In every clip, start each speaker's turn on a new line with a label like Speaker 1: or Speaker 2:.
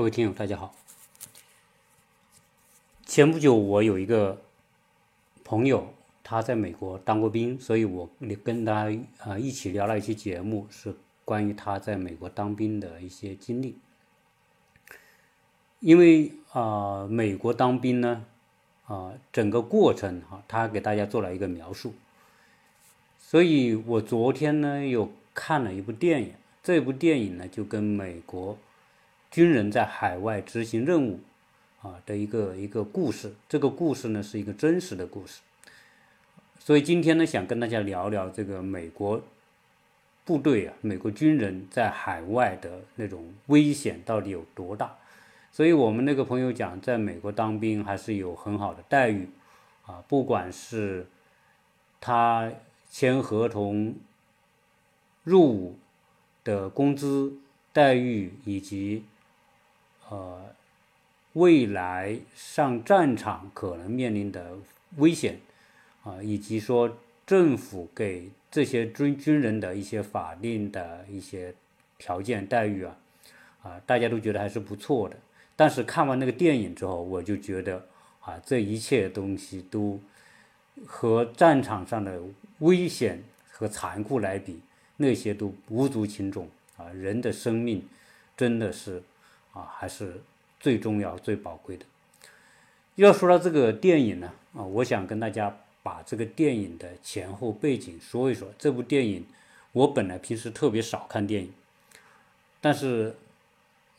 Speaker 1: 各位听友，大家好。前不久，我有一个朋友，他在美国当过兵，所以我跟他啊一起聊了一期节目，是关于他在美国当兵的一些经历。因为啊，美国当兵呢，啊，整个过程哈，他给大家做了一个描述。所以我昨天呢又看了一部电影，这部电影呢就跟美国军人在海外执行任务。啊的一个一个故事，这个故事呢是一个真实的故事，所以今天呢想跟大家聊聊这个美国部队啊，美国军人在海外的那种危险到底有多大？所以我们那个朋友讲，在美国当兵还是有很好的待遇啊，不管是他签合同入伍的工资待遇以及呃。未来上战场可能面临的危险，啊，以及说政府给这些军军人的一些法定的一些条件待遇啊，啊，大家都觉得还是不错的。但是看完那个电影之后，我就觉得啊，这一切东西都和战场上的危险和残酷来比，那些都无足轻重啊。人的生命真的是啊，还是。最重要、最宝贵的。要说到这个电影呢，啊，我想跟大家把这个电影的前后背景说一说。这部电影，我本来平时特别少看电影，但是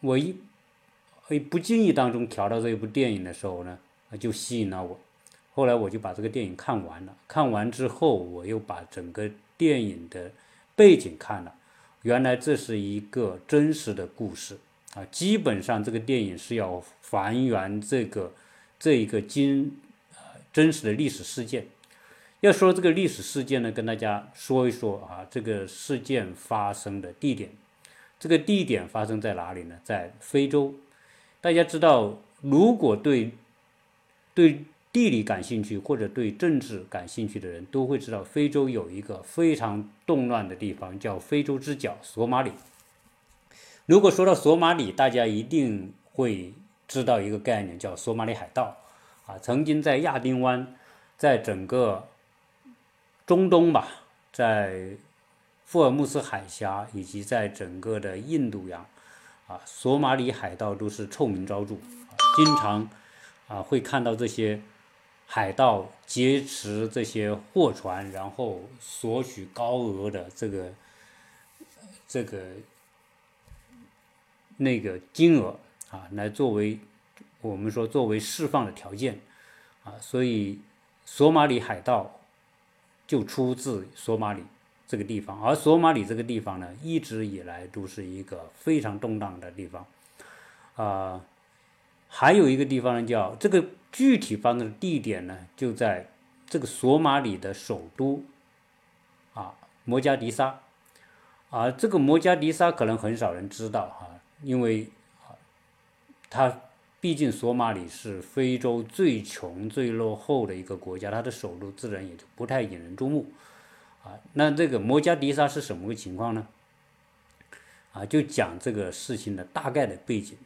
Speaker 1: 我一不经意当中调到这一部电影的时候呢，就吸引了我。后来我就把这个电影看完了。看完之后，我又把整个电影的背景看了。原来这是一个真实的故事。啊，基本上这个电影是要还原这个这一个经呃真实的历史事件。要说这个历史事件呢，跟大家说一说啊，这个事件发生的地点。这个地点发生在哪里呢？在非洲。大家知道，如果对对地理感兴趣或者对政治感兴趣的人，都会知道非洲有一个非常动乱的地方，叫非洲之角——索马里。如果说到索马里，大家一定会知道一个概念，叫索马里海盗，啊，曾经在亚丁湾，在整个中东吧，在福尔穆斯海峡以及在整个的印度洋，啊，索马里海盗都是臭名昭著，经常啊会看到这些海盗劫持这些货船，然后索取高额的这个这个。那个金额啊，来作为我们说作为释放的条件啊，所以索马里海盗就出自索马里这个地方，而索马里这个地方呢，一直以来都是一个非常动荡的地方啊。还有一个地方呢，叫这个具体发生的地点呢，就在这个索马里的首都啊摩加迪沙啊，这个摩加迪沙可能很少人知道哈。因为啊，它毕竟索马里是非洲最穷、最落后的一个国家，它的首都自然也就不太引人注目啊。那这个摩加迪沙是什么个情况呢？啊，就讲这个事情的大概的背景。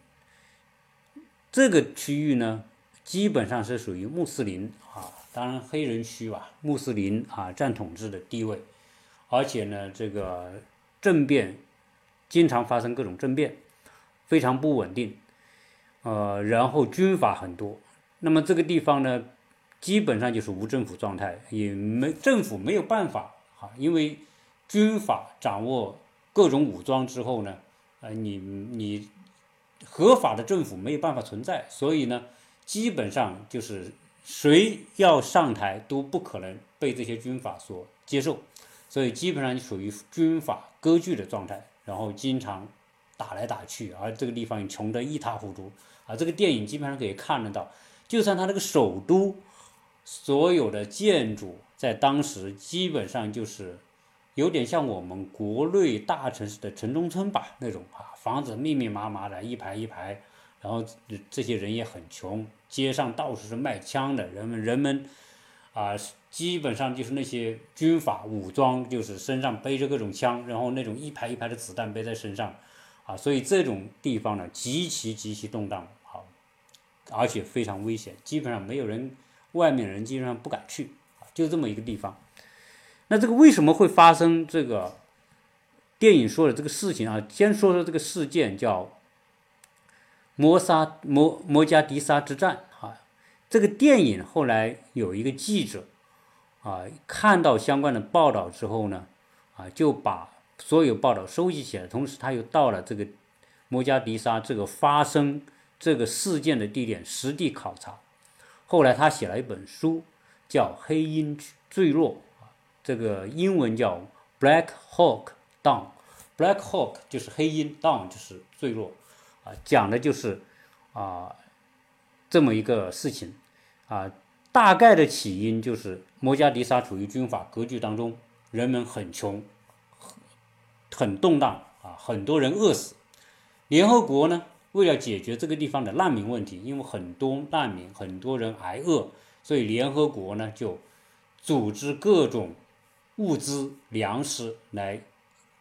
Speaker 1: 这个区域呢，基本上是属于穆斯林啊，当然黑人区吧，穆斯林啊占统治的地位，而且呢，这个政变经常发生各种政变。非常不稳定，呃，然后军阀很多，那么这个地方呢，基本上就是无政府状态，也没政府没有办法啊，因为军阀掌握各种武装之后呢，呃，你你合法的政府没有办法存在，所以呢，基本上就是谁要上台都不可能被这些军阀所接受，所以基本上就属于军阀割据的状态，然后经常。打来打去，而这个地方穷得一塌糊涂，啊，这个电影基本上可以看得到，就算它那个首都，所有的建筑在当时基本上就是有点像我们国内大城市的城中村吧那种啊，房子密密麻麻的一排一排，然后这些人也很穷，街上到处是卖枪的人们，人们啊，基本上就是那些军阀武装，就是身上背着各种枪，然后那种一排一排的子弹背在身上。啊，所以这种地方呢极其极其动荡，啊，而且非常危险，基本上没有人，外面人基本上不敢去，就这么一个地方。那这个为什么会发生这个电影说的这个事情啊？先说说这个事件，叫摩沙摩摩加迪沙之战啊。这个电影后来有一个记者啊，看到相关的报道之后呢，啊，就把所有报道收集起来，同时他又到了这个摩加迪沙这个发生这个事件的地点实地考察。后来他写了一本书，叫《黑鹰坠落》。这个英文叫 Black Hawk Down，Black Hawk 就是黑鹰，Down 就是坠落，啊，讲的就是啊这么一个事情，啊，大概的起因就是摩加迪沙处于军阀割据当中，人们很穷，很动荡啊，很多人饿死。联合国呢，为了解决这个地方的难民问题，因为很多难民，很多人挨饿，所以联合国呢就组织各种。物资、粮食来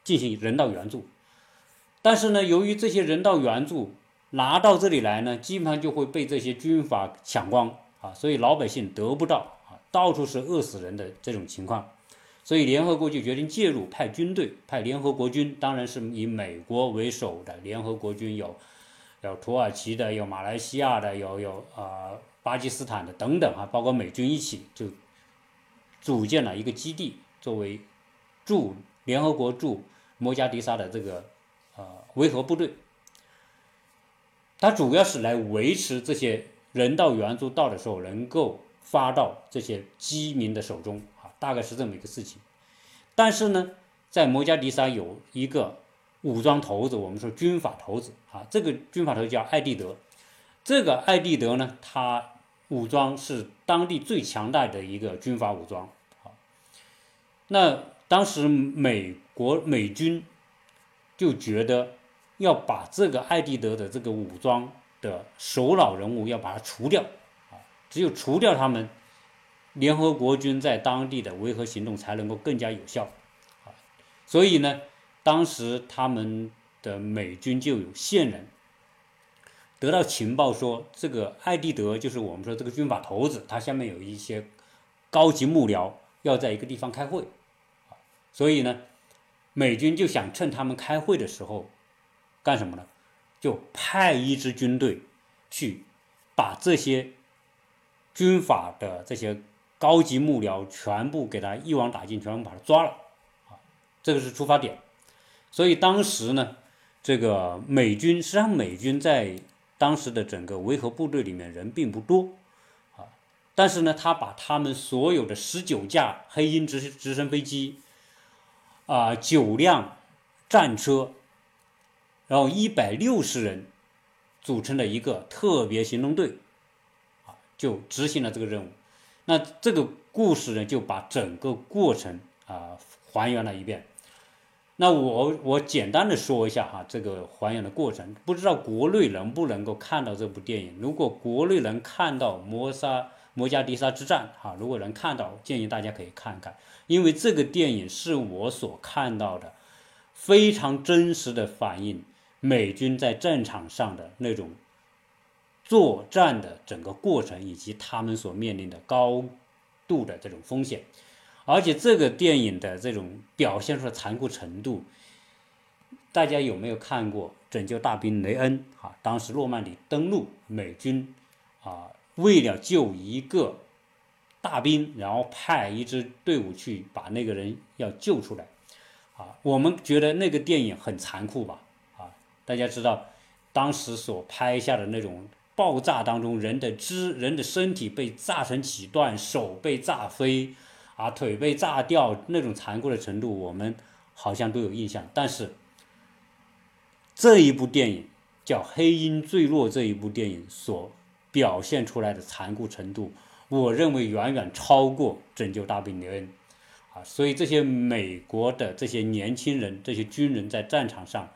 Speaker 1: 进行人道援助，但是呢，由于这些人道援助拿到这里来呢，基本上就会被这些军阀抢光啊，所以老百姓得不到啊，到处是饿死人的这种情况，所以联合国就决定介入，派军队，派联合国军，当然是以美国为首的联合国军，有有土耳其的，有马来西亚的，有有啊巴基斯坦的等等啊，包括美军一起就组建了一个基地。作为驻联合国驻摩加迪沙的这个呃维和部队，它主要是来维持这些人道援助到的时候能够发到这些饥民的手中，大概是这么一个事情。但是呢，在摩加迪沙有一个武装头子，我们说军阀头子啊，这个军阀头叫艾蒂德。这个艾蒂德呢，他武装是当地最强大的一个军阀武装。那当时美国美军就觉得要把这个艾迪德的这个武装的首脑人物要把它除掉啊，只有除掉他们，联合国军在当地的维和行动才能够更加有效啊。所以呢，当时他们的美军就有线人得到情报说，这个艾迪德就是我们说这个军阀头子，他下面有一些高级幕僚要在一个地方开会。所以呢，美军就想趁他们开会的时候，干什么呢？就派一支军队去把这些军阀的这些高级幕僚全部给他一网打尽，全部把他抓了。啊，这个是出发点。所以当时呢，这个美军实际上美军在当时的整个维和部队里面人并不多，啊，但是呢，他把他们所有的十九架黑鹰直直升飞机。啊，九辆战车，然后一百六十人组成的一个特别行动队，啊，就执行了这个任务。那这个故事呢，就把整个过程啊还原了一遍。那我我简单的说一下哈，这个还原的过程，不知道国内能不能够看到这部电影。如果国内能看到摩沙摩加迪沙之战，哈，如果能看到，建议大家可以看看。因为这个电影是我所看到的非常真实的反映美军在战场上的那种作战的整个过程，以及他们所面临的高度的这种风险。而且这个电影的这种表现出的残酷程度，大家有没有看过《拯救大兵雷恩》啊？当时诺曼底登陆，美军啊为了救一个。大兵，然后派一支队伍去把那个人要救出来，啊，我们觉得那个电影很残酷吧？啊，大家知道当时所拍下的那种爆炸当中人的肢、人的身体被炸成几段，手被炸飞，啊，腿被炸掉，那种残酷的程度，我们好像都有印象。但是这一部电影叫《黑鹰坠落》，这一部电影所表现出来的残酷程度。我认为远远超过拯救大兵雷恩，啊，所以这些美国的这些年轻人、这些军人在战场上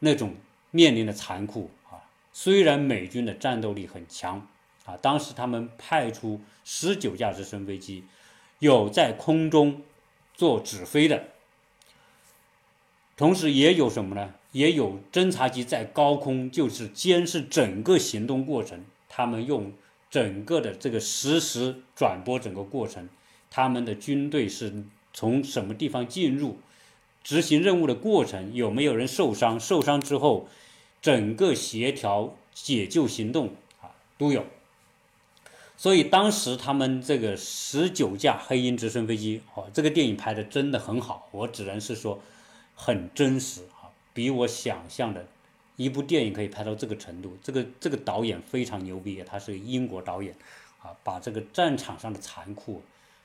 Speaker 1: 那种面临的残酷，虽然美军的战斗力很强啊，当时他们派出十九架直升飞机，有在空中做指挥的，同时也有什么呢？也有侦察机在高空，就是监视整个行动过程。他们用整个的这个实时转播整个过程，他们的军队是从什么地方进入，执行任务的过程有没有人受伤，受伤之后整个协调解救行动啊都有。所以当时他们这个十九架黑鹰直升飞机，哦，这个电影拍的真的很好，我只能是说很真实啊，比我想象的一部电影可以拍到这个程度。这个这个导演非常牛逼，他是英国导演，啊，把这个战场上的残酷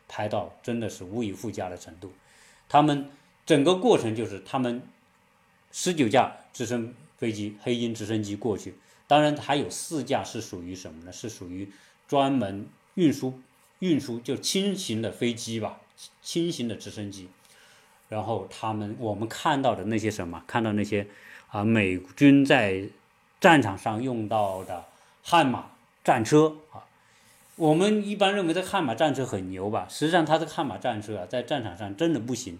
Speaker 1: 拍到真的是无以复加的程度。他们整个过程就是他们十九架直升飞机黑鹰直升机过去，当然还有四架是属于什么呢？是属于。专门运输运输就轻型的飞机吧，轻型的直升机。然后他们我们看到的那些什么，看到那些啊美军在战场上用到的悍马战车啊，我们一般认为这悍马战车很牛吧？实际上，它这悍马战车啊，在战场上真的不行，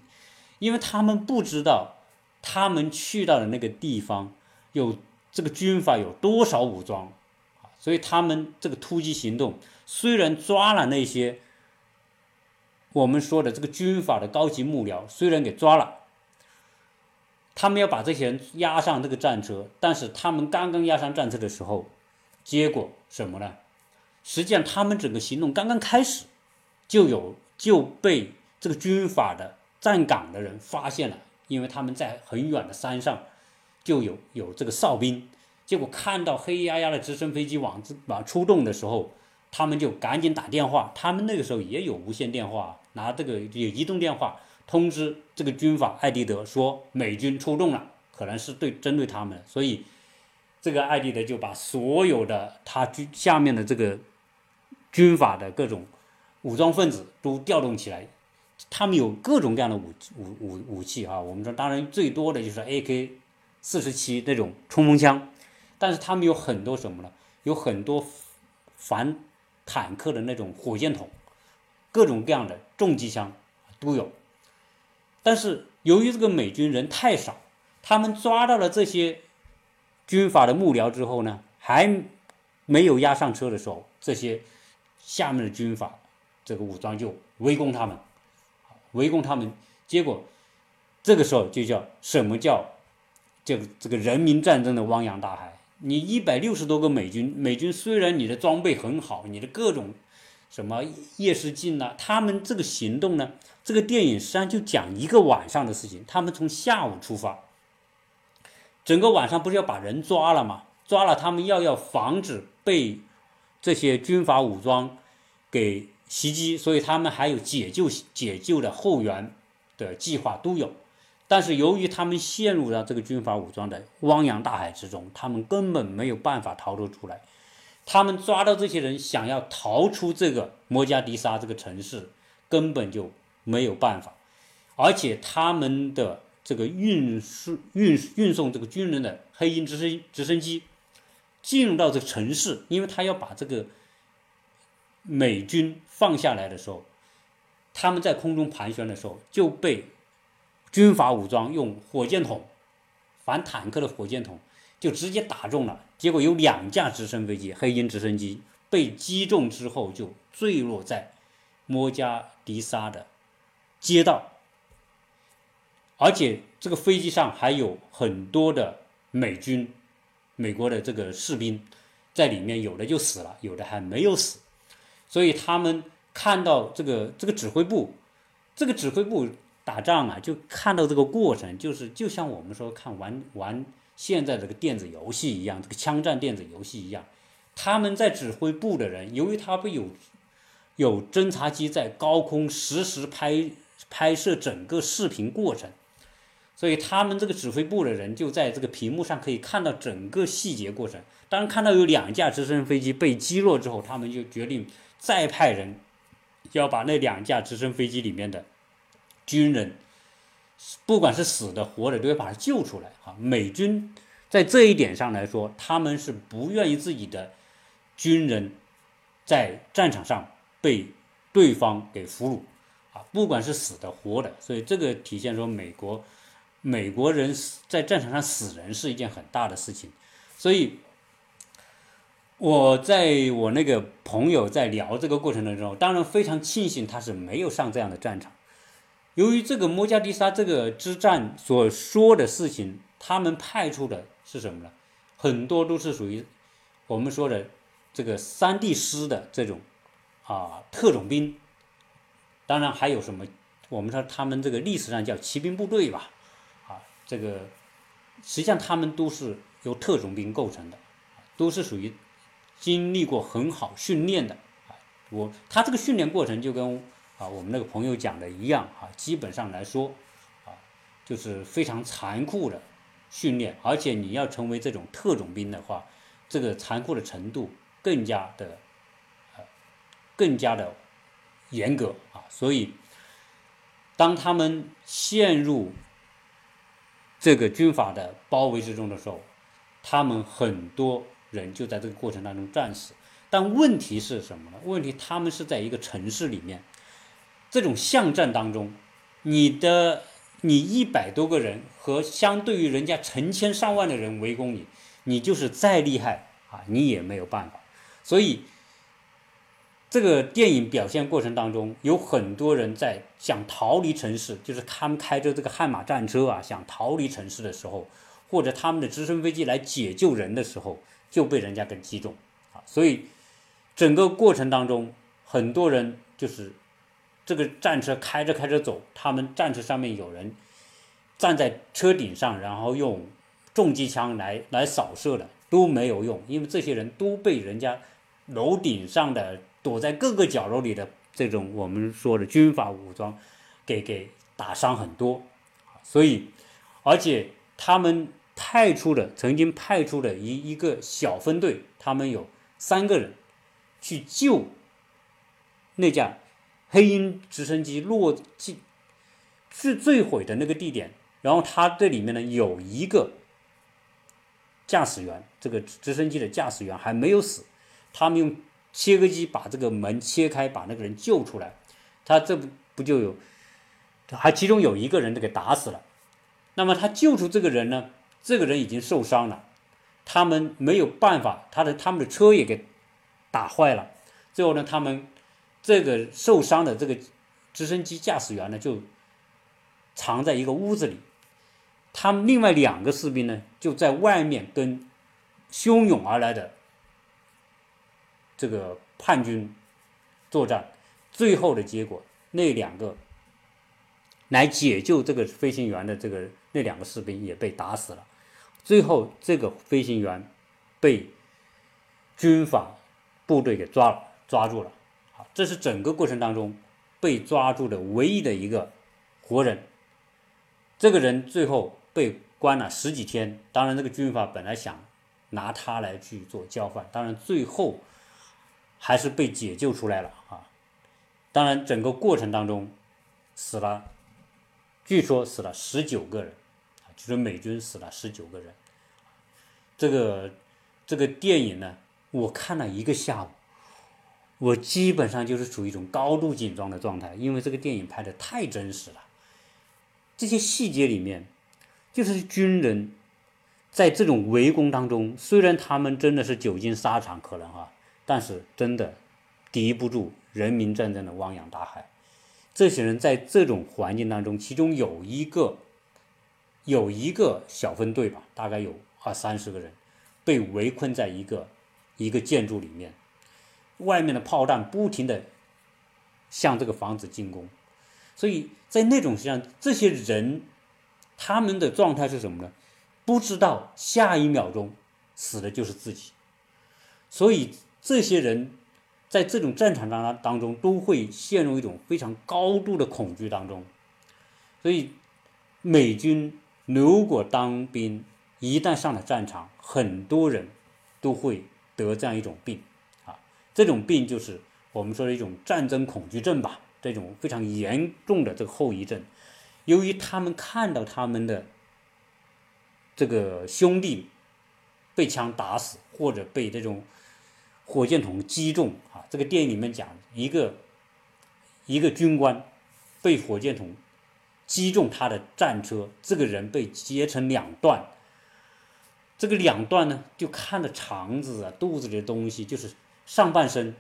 Speaker 1: 因为他们不知道他们去到的那个地方有这个军阀有多少武装。所以他们这个突击行动虽然抓了那些我们说的这个军阀的高级幕僚，虽然给抓了，他们要把这些人押上这个战车，但是他们刚刚押上战车的时候，结果什么呢？实际上他们整个行动刚刚开始，就有就被这个军阀的站岗的人发现了，因为他们在很远的山上就有有这个哨兵。结果看到黑压压的直升飞机往往出动的时候，他们就赶紧打电话。他们那个时候也有无线电话，拿这个有移动电话通知这个军阀艾迪德说美军出动了，可能是对针对他们。所以这个艾迪德就把所有的他军下面的这个军阀的各种武装分子都调动起来。他们有各种各样的武武武武器啊，我们说当然最多的就是 AK 四十七那种冲锋枪。但是他们有很多什么呢？有很多反坦克的那种火箭筒，各种各样的重机枪都有。但是由于这个美军人太少，他们抓到了这些军阀的幕僚之后呢，还没有押上车的时候，这些下面的军阀这个武装就围攻他们，围攻他们。结果这个时候就叫什么叫这个这个人民战争的汪洋大海。你一百六十多个美军，美军虽然你的装备很好，你的各种什么夜视镜呐，他们这个行动呢，这个电影实际上就讲一个晚上的事情。他们从下午出发，整个晚上不是要把人抓了吗？抓了他们要要防止被这些军阀武装给袭击，所以他们还有解救解救的后援的计划都有。但是由于他们陷入了这个军阀武装的汪洋大海之中，他们根本没有办法逃脱出来。他们抓到这些人，想要逃出这个摩加迪沙这个城市，根本就没有办法。而且他们的这个运输运运送这个军人的黑鹰直升直升机进入到这个城市，因为他要把这个美军放下来的时候，他们在空中盘旋的时候就被。军阀武装用火箭筒，反坦克的火箭筒就直接打中了，结果有两架直升飞机，黑鹰直升机被击中之后就坠落在摩加迪沙的街道，而且这个飞机上还有很多的美军，美国的这个士兵在里面，有的就死了，有的还没有死，所以他们看到这个这个指挥部，这个指挥部。打仗啊，就看到这个过程，就是就像我们说看玩玩现在这个电子游戏一样，这个枪战电子游戏一样。他们在指挥部的人，由于他不有有侦察机在高空实时拍拍摄整个视频过程，所以他们这个指挥部的人就在这个屏幕上可以看到整个细节过程。当看到有两架直升飞机被击落之后，他们就决定再派人要把那两架直升飞机里面的。军人，不管是死的活的，都要把他救出来啊！美军在这一点上来说，他们是不愿意自己的军人在战场上被对方给俘虏啊！不管是死的活的，所以这个体现说美国美国人在战场上死人是一件很大的事情，所以我在我那个朋友在聊这个过程当中，当然非常庆幸他是没有上这样的战场。由于这个摩加迪沙这个之战所说的事情，他们派出的是什么呢？很多都是属于我们说的这个三 D 师的这种啊特种兵，当然还有什么？我们说他们这个历史上叫骑兵部队吧，啊，这个实际上他们都是由特种兵构成的，都是属于经历过很好训练的。啊，我他这个训练过程就跟。啊，我们那个朋友讲的一样啊，基本上来说，啊，就是非常残酷的训练，而且你要成为这种特种兵的话，这个残酷的程度更加的，呃，更加的严格啊。所以，当他们陷入这个军阀的包围之中的时候，他们很多人就在这个过程当中战死。但问题是什么呢？问题他们是在一个城市里面。这种巷战当中，你的你一百多个人和相对于人家成千上万的人围攻你，你就是再厉害啊，你也没有办法。所以，这个电影表现过程当中，有很多人在想逃离城市，就是他们开着这个悍马战车啊，想逃离城市的时候，或者他们的直升飞机来解救人的时候，就被人家给击中啊。所以，整个过程当中，很多人就是。这个战车开着开着走，他们战车上面有人站在车顶上，然后用重机枪来来扫射的都没有用，因为这些人都被人家楼顶上的躲在各个角落里的这种我们说的军阀武装给给打伤很多，所以而且他们派出的曾经派出的一一个小分队，他们有三个人去救那架。黑鹰直升机落进是坠毁的那个地点，然后它这里面呢有一个驾驶员，这个直升机的驾驶员还没有死，他们用切割机把这个门切开，把那个人救出来。他这不不就有，还其中有一个人都给打死了。那么他救出这个人呢，这个人已经受伤了，他们没有办法，他的他们的车也给打坏了。最后呢，他们。这个受伤的这个直升机驾驶员呢，就藏在一个屋子里。他们另外两个士兵呢，就在外面跟汹涌而来的这个叛军作战。最后的结果，那两个来解救这个飞行员的这个那两个士兵也被打死了。最后，这个飞行员被军法部队给抓了，抓住了。这是整个过程当中被抓住的唯一的一个活人。这个人最后被关了十几天。当然，这个军阀本来想拿他来去做交换，当然最后还是被解救出来了啊。当然，整个过程当中死了，据说死了十九个人，就是美军死了十九个人。这个这个电影呢，我看了一个下午。我基本上就是处于一种高度紧张的状态，因为这个电影拍的太真实了。这些细节里面，就是军人在这种围攻当中，虽然他们真的是久经沙场，可能哈，但是真的敌不住人民战争的汪洋大海。这些人在这种环境当中，其中有一个有一个小分队吧，大概有二三十个人，被围困在一个一个建筑里面。外面的炮弹不停的向这个房子进攻，所以在那种实际上，这些人他们的状态是什么呢？不知道下一秒钟死的就是自己，所以这些人在这种战场当当中都会陷入一种非常高度的恐惧当中。所以美军如果当兵，一旦上了战场，很多人都会得这样一种病。这种病就是我们说的一种战争恐惧症吧，这种非常严重的这个后遗症。由于他们看到他们的这个兄弟被枪打死，或者被这种火箭筒击中啊，这个电影里面讲一个一个军官被火箭筒击中他的战车，这个人被截成两段。这个两段呢，就看着肠子啊、肚子里的东西，就是上半身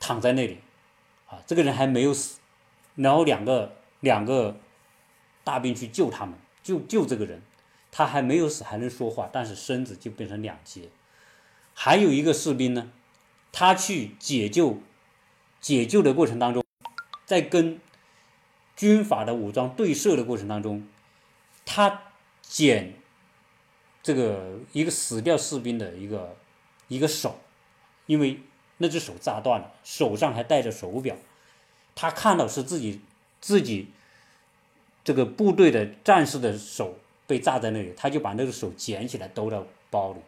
Speaker 1: 躺在那里，啊，这个人还没有死。然后两个两个大兵去救他们，救救这个人，他还没有死，还能说话，但是身子就变成两截。还有一个士兵呢，他去解救解救的过程当中，在跟军阀的武装对射的过程当中，他捡这个一个死掉士兵的一个一个手，因为那只手炸断了，手上还戴着手表。他看到是自己自己这个部队的战士的手被炸在那里，他就把那个手捡起来兜到包里。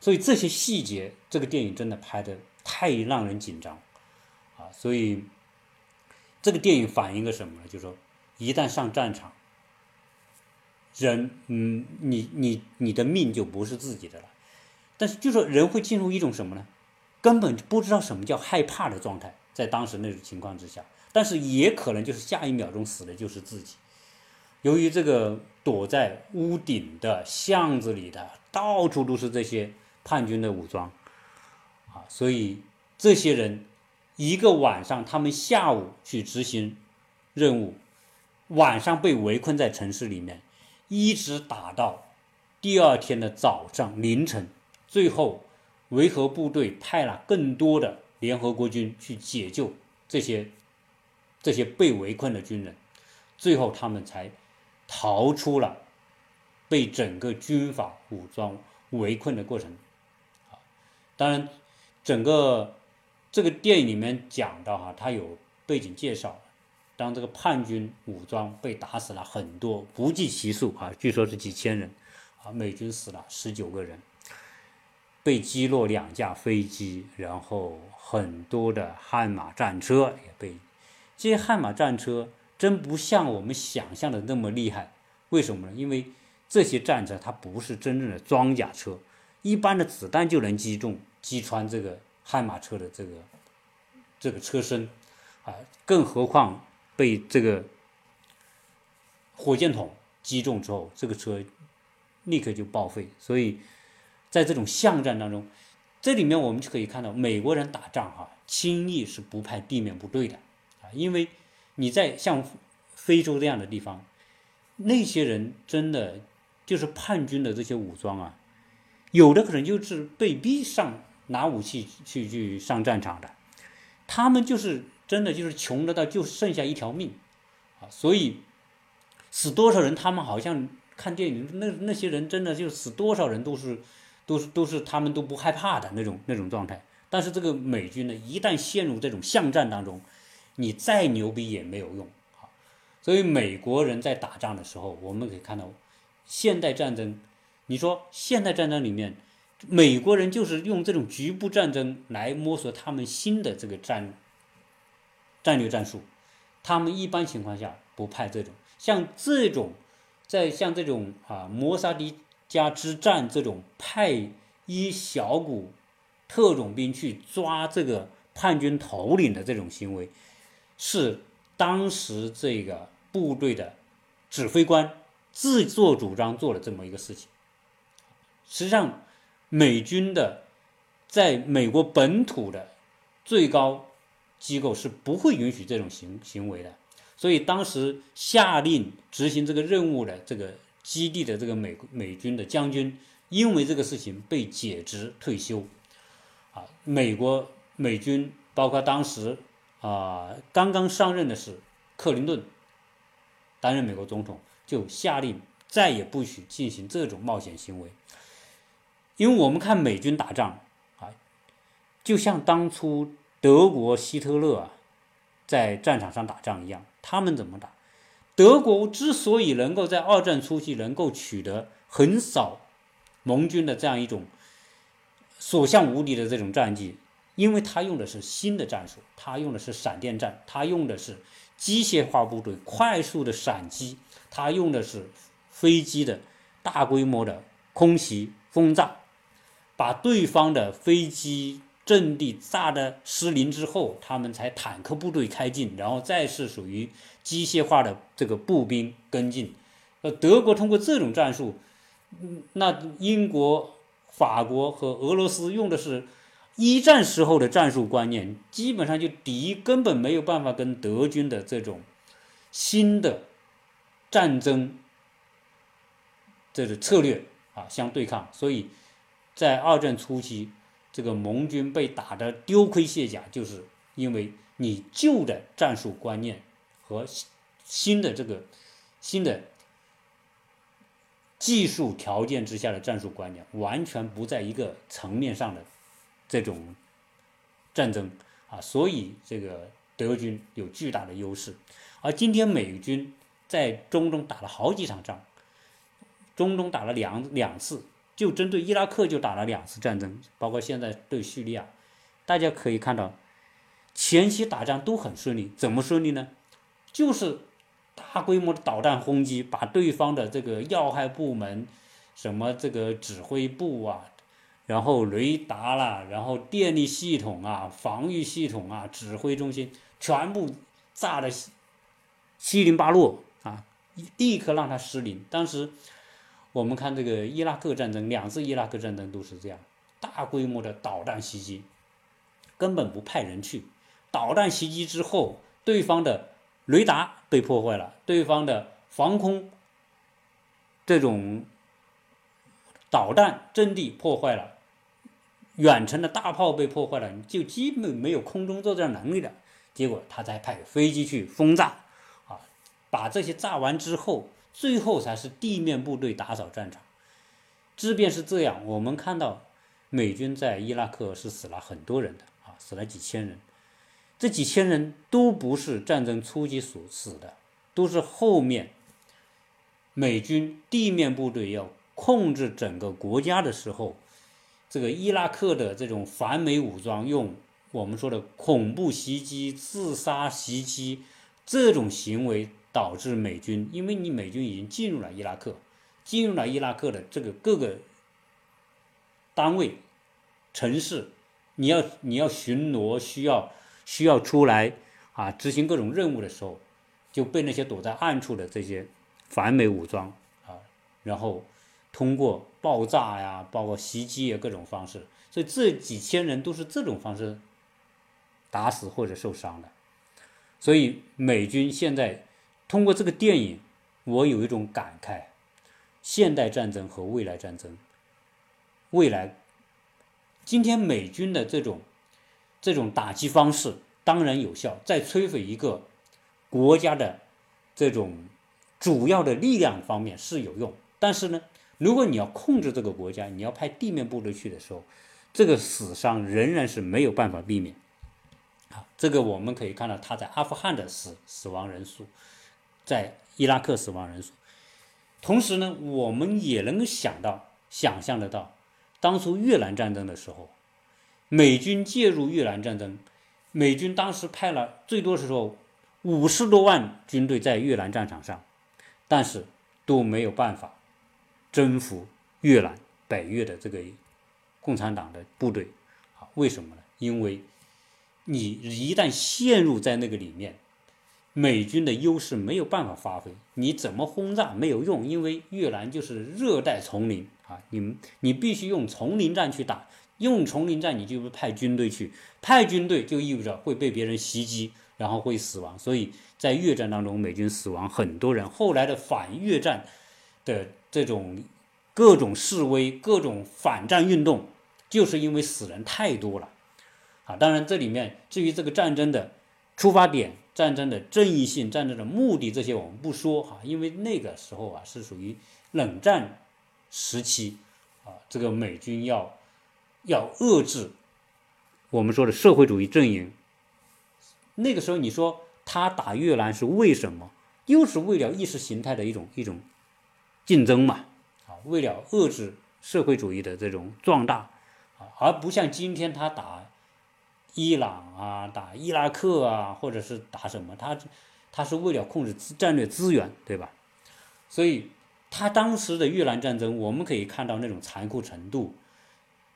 Speaker 1: 所以这些细节，这个电影真的拍的太让人紧张啊！所以这个电影反映个什么呢？就是说，一旦上战场，人嗯，你你你的命就不是自己的了。但是就说人会进入一种什么呢？根本不知道什么叫害怕的状态，在当时那种情况之下。但是也可能就是下一秒钟死的就是自己。由于这个躲在屋顶的巷子里的到处都是这些叛军的武装，啊，所以这些人一个晚上，他们下午去执行任务，晚上被围困在城市里面，一直打到第二天的早上凌晨，最后维和部队派了更多的联合国军去解救这些。这些被围困的军人，最后他们才逃出了被整个军阀武装围困的过程。啊，当然，整个这个电影里面讲到哈，他有背景介绍，当这个叛军武装被打死了很多，不计其数啊，据说是几千人，啊，美军死了十九个人，被击落两架飞机，然后很多的悍马战车也被。这些悍马战车真不像我们想象的那么厉害，为什么呢？因为这些战车它不是真正的装甲车，一般的子弹就能击中、击穿这个悍马车的这个这个车身，啊，更何况被这个火箭筒击中之后，这个车立刻就报废。所以在这种巷战当中，这里面我们就可以看到，美国人打仗哈，轻易是不派地面部队的啊。因为你在像非洲这样的地方，那些人真的就是叛军的这些武装啊，有的可能就是被逼上拿武器去去上战场的，他们就是真的就是穷的到就剩下一条命啊，所以死多少人，他们好像看电影那那些人真的就死多少人都是都是都是他们都不害怕的那种那种状态，但是这个美军呢，一旦陷入这种巷战当中。你再牛逼也没有用！所以美国人在打仗的时候，我们可以看到，现代战争，你说现代战争里面，美国人就是用这种局部战争来摸索他们新的这个战战略战术。他们一般情况下不派这种像这种，在像这种啊摩萨迪加之战这种派一小股特种兵去抓这个叛军头领的这种行为。是当时这个部队的指挥官自作主张做了这么一个事情。实际上，美军的在美国本土的最高机构是不会允许这种行行为的。所以，当时下令执行这个任务的这个基地的这个美美军的将军，因为这个事情被解职退休。啊，美国美军包括当时。啊，刚刚上任的是克林顿，担任美国总统，就下令再也不许进行这种冒险行为。因为我们看美军打仗啊，就像当初德国希特勒啊在战场上打仗一样，他们怎么打？德国之所以能够在二战初期能够取得横扫盟军的这样一种所向无敌的这种战绩。因为他用的是新的战术，他用的是闪电战，他用的是机械化部队快速的闪击，他用的是飞机的大规模的空袭轰炸，把对方的飞机阵地炸的失灵之后，他们才坦克部队开进，然后再是属于机械化的这个步兵跟进。呃，德国通过这种战术，那英国、法国和俄罗斯用的是一战时候的战术观念，基本上就敌根本没有办法跟德军的这种新的战争这个策略啊相对抗，所以在二战初期。这个盟军被打得丢盔卸甲，就是因为你旧的战术观念和新的这个新的技术条件之下的战术观念完全不在一个层面上的这种战争啊，所以这个德军有巨大的优势。而今天美军在中东打了好几场仗，中东打了两两次。就针对伊拉克就打了两次战争，包括现在对叙利亚，大家可以看到，前期打仗都很顺利。怎么顺利呢？就是大规模的导弹轰击，把对方的这个要害部门，什么这个指挥部啊，然后雷达啦，然后电力系统啊，防御系统啊，指挥中心全部炸的七零八落啊，立刻让它失灵。当时。我们看这个伊拉克战争，两次伊拉克战争都是这样，大规模的导弹袭击，根本不派人去。导弹袭击之后，对方的雷达被破坏了，对方的防空这种导弹阵地破坏了，远程的大炮被破坏了，就基本没有空中作战能力了。结果他才派飞机去轰炸，啊，把这些炸完之后。最后才是地面部队打扫战场，即便是这样，我们看到美军在伊拉克是死了很多人的啊，死了几千人，这几千人都不是战争初期所死的，都是后面美军地面部队要控制整个国家的时候，这个伊拉克的这种反美武装用我们说的恐怖袭击、自杀袭击这种行为。导致美军，因为你美军已经进入了伊拉克，进入了伊拉克的这个各个单位、城市，你要你要巡逻，需要需要出来啊执行各种任务的时候，就被那些躲在暗处的这些反美武装啊，然后通过爆炸呀、包括袭击啊各种方式，所以这几千人都是这种方式打死或者受伤的，所以美军现在。通过这个电影，我有一种感慨：现代战争和未来战争，未来，今天美军的这种这种打击方式当然有效，在摧毁一个国家的这种主要的力量方面是有用。但是呢，如果你要控制这个国家，你要派地面部队去的时候，这个死伤仍然是没有办法避免。啊，这个我们可以看到他在阿富汗的死死亡人数。在伊拉克死亡人数，同时呢，我们也能想到、想象得到，当初越南战争的时候，美军介入越南战争，美军当时派了最多时候五十多万军队在越南战场上，但是都没有办法征服越南北越的这个共产党的部队，为什么呢？因为你一旦陷入在那个里面。美军的优势没有办法发挥，你怎么轰炸没有用，因为越南就是热带丛林啊，你你必须用丛林战去打，用丛林战你就派军队去，派军队就意味着会被别人袭击，然后会死亡，所以在越战当中，美军死亡很多人，后来的反越战的这种各种示威、各种反战运动，就是因为死人太多了啊。当然，这里面至于这个战争的出发点。战争的正义性、战争的目的，这些我们不说哈，因为那个时候啊是属于冷战时期啊，这个美军要要遏制我们说的社会主义阵营。那个时候你说他打越南是为什么？又是为了意识形态的一种一种竞争嘛啊，为了遏制社会主义的这种壮大啊，而不像今天他打。伊朗啊，打伊拉克啊，或者是打什么？他他是为了控制战略资源，对吧？所以他当时的越南战争，我们可以看到那种残酷程度。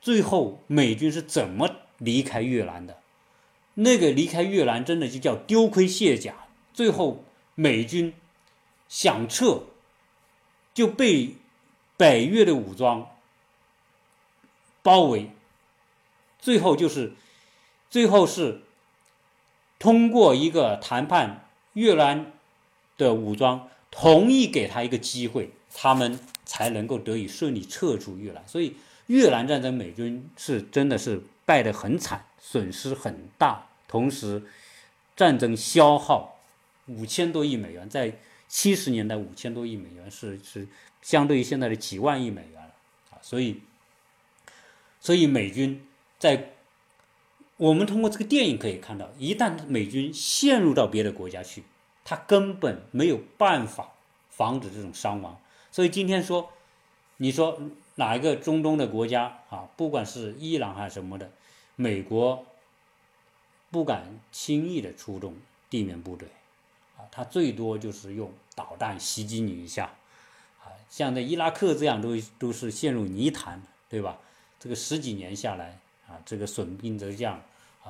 Speaker 1: 最后美军是怎么离开越南的，那个离开越南真的就叫丢盔卸甲。最后美军想撤，就被北越的武装包围，最后就是最后是通过一个谈判，越南的武装同意给他一个机会，他们才能够得以顺利撤出越南。所以越南战争美军是真的是败得很惨，损失很大，同时战争消耗。五千多亿美元，在七十年代，五千多亿美元是是相对于现在的几万亿美元了啊，所以，所以美军在我们通过这个电影可以看到，一旦美军陷入到别的国家去，他根本没有办法防止这种伤亡。所以今天说，你说哪一个中东的国家啊，不管是伊朗还是什么的，美国不敢轻易的出动地面部队。啊他最多就是用导弹袭击你一下，啊，像在伊拉克这样都都是陷入泥潭，对吧？这个十几年下来，啊，这个损兵折将，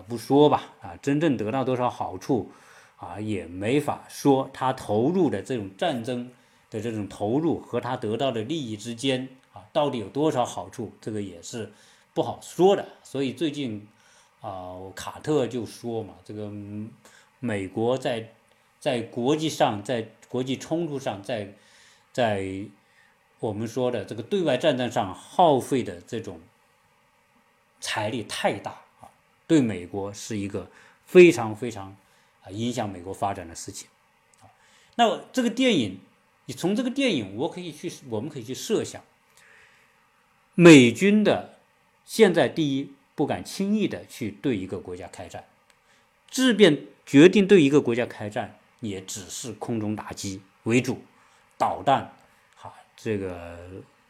Speaker 1: 不说吧，啊，真正得到多少好处，啊，也没法说。他投入的这种战争的这种投入和他得到的利益之间，啊，到底有多少好处，这个也是不好说的。所以最近，啊，卡特就说嘛，这个美国在。在国际上，在国际冲突上，在在我们说的这个对外战争上耗费的这种财力太大，对美国是一个非常非常啊影响美国发展的事情啊。那这个电影，你从这个电影，我可以去，我们可以去设想，美军的现在第一不敢轻易的去对一个国家开战，即便决定对一个国家开战。也只是空中打击为主，导弹，哈，这个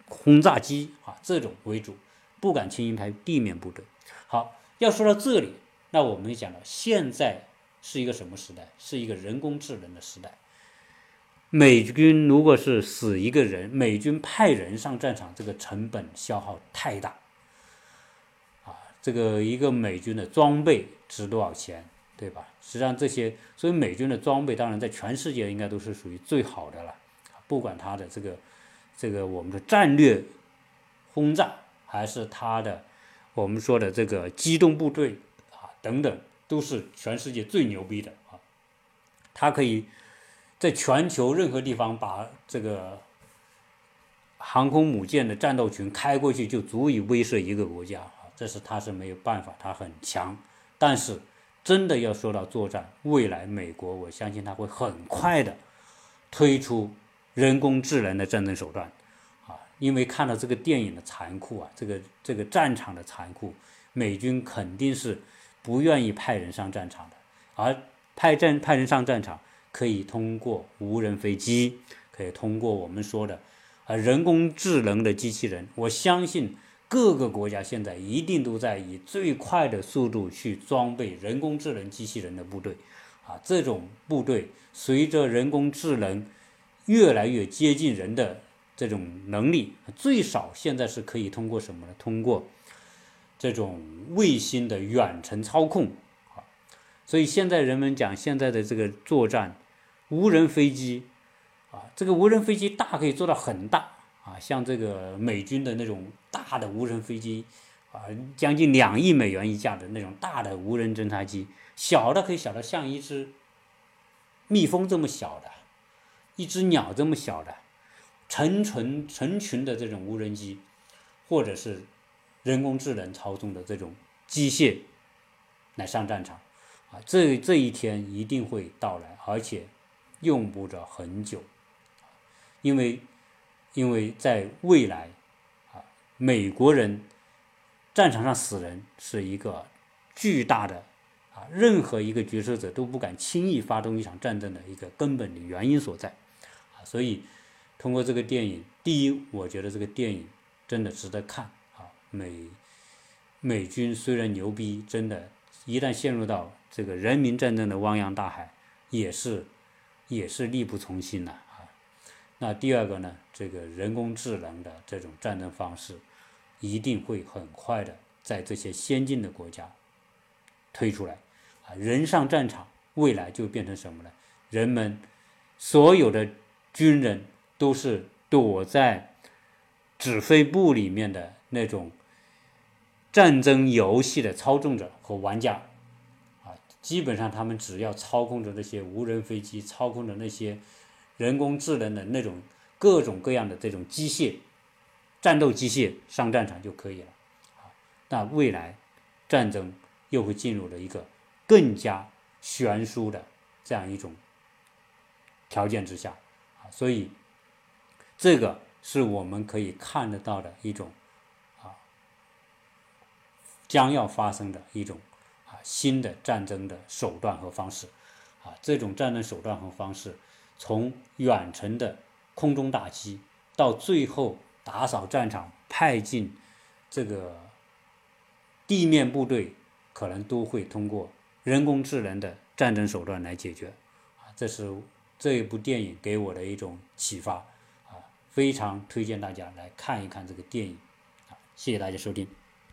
Speaker 1: 轰炸机啊，这种为主，不敢轻易派地面部队。好，要说到这里，那我们讲了，现在是一个什么时代？是一个人工智能的时代。美军如果是死一个人，美军派人上战场，这个成本消耗太大，啊，这个一个美军的装备值多少钱？对吧？实际上这些，所以美军的装备当然在全世界应该都是属于最好的了。不管它的这个这个我们的战略轰炸，还是它的我们说的这个机动部队啊等等，都是全世界最牛逼的啊。它可以在全球任何地方把这个航空母舰的战斗群开过去，就足以威慑一个国家啊。这是它是没有办法，它很强，但是。真的要说到作战，未来美国我相信他会很快的推出人工智能的战争手段，因为看到这个电影的残酷啊，这个这个战场的残酷，美军肯定是不愿意派人上战场的，而派战派人上战场可以通过无人飞机，可以通过我们说的啊人工智能的机器人，我相信。各个国家现在一定都在以最快的速度去装备人工智能机器人的部队，啊，这种部队随着人工智能越来越接近人的这种能力，最少现在是可以通过什么呢？通过这种卫星的远程操控，啊，所以现在人们讲现在的这个作战，无人飞机，啊，这个无人飞机大可以做到很大。啊，像这个美军的那种大的无人飞机，啊，将近两亿美元一架的那种大的无人侦察机，小的可以小的像一只蜜蜂这么小的，一只鸟这么小的，成群成群的这种无人机，或者是人工智能操纵的这种机械来上战场，啊，这这一天一定会到来，而且用不着很久，因为。因为在未来，啊，美国人战场上死人是一个巨大的啊，任何一个决策者都不敢轻易发动一场战争的一个根本的原因所在，啊，所以通过这个电影，第一，我觉得这个电影真的值得看啊，美美军虽然牛逼，真的，一旦陷入到这个人民战争的汪洋大海，也是也是力不从心的。那第二个呢？这个人工智能的这种战争方式，一定会很快的在这些先进的国家推出来，啊，人上战场，未来就变成什么呢？人们所有的军人都是躲在指挥部里面的那种战争游戏的操纵者和玩家，啊，基本上他们只要操控着那些无人飞机，操控着那些人工智能的那种各种各样的这种机械战斗机械上战场就可以了，那未来战争又会进入了一个更加悬殊的这样一种。条件之下，啊，所以这个是我们可以看得到的一种啊将要发生的一种啊新的战争的手段和方式，啊，这种战争手段和方式，从远程的空中打击到最后打扫战场，派进这个地面部队，可能都会通过人工智能的战争手段来解决，啊，这是。这一部电影给我的一种启发，非常推荐大家来看一看这个电影，谢谢大家收听。